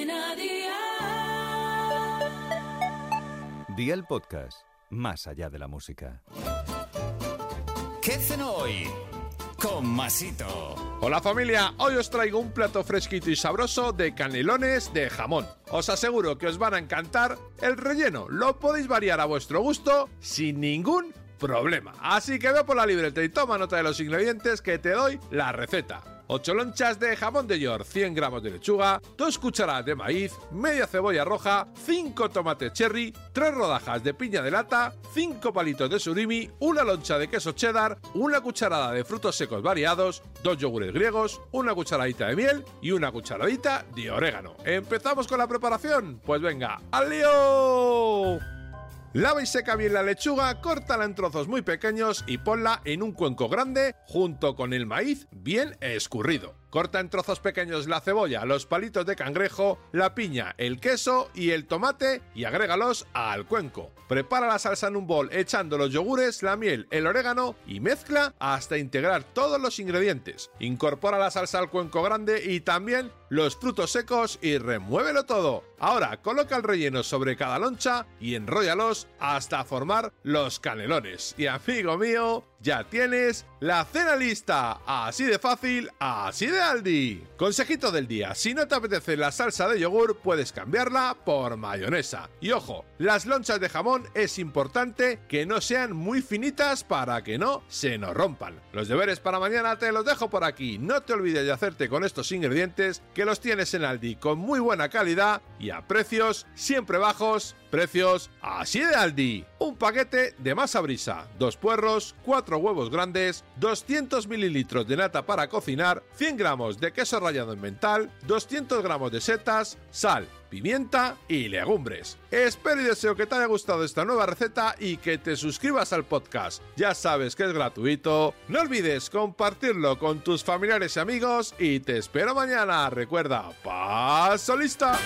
Cadena Dial. Día el podcast, más allá de la música. ¿Qué cenó hoy? Con Masito. Hola familia, hoy os traigo un plato fresquito y sabroso de canelones de jamón. Os aseguro que os van a encantar. El relleno lo podéis variar a vuestro gusto sin ningún problema. Así que ve por la libreta y toma nota de los ingredientes que te doy la receta. 8 lonchas de jamón de york, 100 gramos de lechuga, 2 cucharadas de maíz, media cebolla roja, 5 tomates cherry, 3 rodajas de piña de lata, 5 palitos de surimi, una loncha de queso cheddar, una cucharada de frutos secos variados, 2 yogures griegos, una cucharadita de miel y una cucharadita de orégano. ¿Empezamos con la preparación? Pues venga, ¡al lío! Lava y seca bien la lechuga, córtala en trozos muy pequeños y ponla en un cuenco grande junto con el maíz bien escurrido. Corta en trozos pequeños la cebolla, los palitos de cangrejo, la piña, el queso y el tomate y agrégalos al cuenco. Prepara la salsa en un bol echando los yogures, la miel, el orégano y mezcla hasta integrar todos los ingredientes. Incorpora la salsa al cuenco grande y también los frutos secos y remuévelo todo. Ahora coloca el relleno sobre cada loncha y enróllalos hasta formar los canelones. Y amigo mío, ya tienes la cena lista. Así de fácil, así de Aldi. Consejito del día, si no te apetece la salsa de yogur, puedes cambiarla por mayonesa. Y ojo, las lonchas de jamón es importante que no sean muy finitas para que no se nos rompan. Los deberes para mañana te los dejo por aquí. No te olvides de hacerte con estos ingredientes que los tienes en Aldi con muy buena calidad y a precios siempre bajos. Precios así de Aldi. Un paquete de masa brisa, dos puerros, cuatro huevos grandes, 200 mililitros de nata para cocinar, 100 gramos de queso rallado en mental, 200 gramos de setas, sal, pimienta y legumbres. Espero y deseo que te haya gustado esta nueva receta y que te suscribas al podcast. Ya sabes que es gratuito. No olvides compartirlo con tus familiares y amigos y te espero mañana. Recuerda, paso lista.